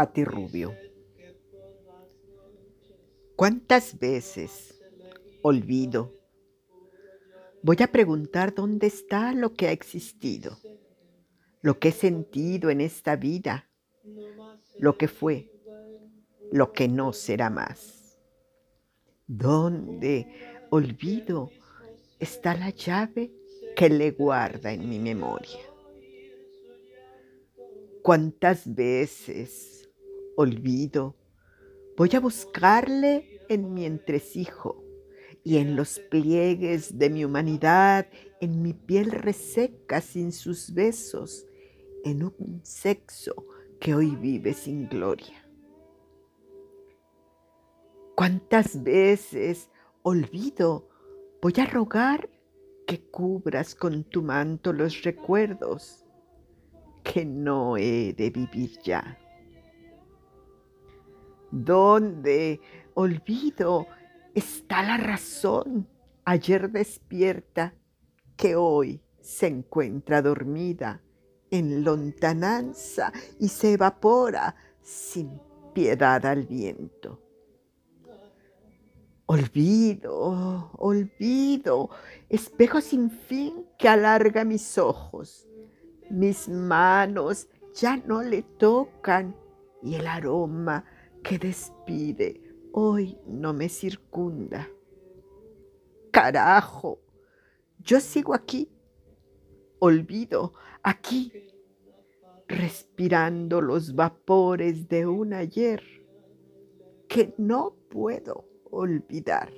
Pati Rubio. ¿Cuántas veces olvido? Voy a preguntar dónde está lo que ha existido, lo que he sentido en esta vida, lo que fue, lo que no será más. ¿Dónde, olvido, está la llave que le guarda en mi memoria? ¿Cuántas veces, olvido, voy a buscarle en mi entresijo? y en los pliegues de mi humanidad, en mi piel reseca sin sus besos, en un sexo que hoy vive sin gloria. ¿Cuántas veces olvido voy a rogar que cubras con tu manto los recuerdos que no he de vivir ya? ¿Dónde olvido está la razón ayer despierta que hoy se encuentra dormida en lontananza y se evapora sin piedad al viento. Olvido, olvido, espejo sin fin que alarga mis ojos. Mis manos ya no le tocan y el aroma que despide hoy no me circunda. Carajo, yo sigo aquí, olvido, aquí, respirando los vapores de un ayer que no puedo olvidar.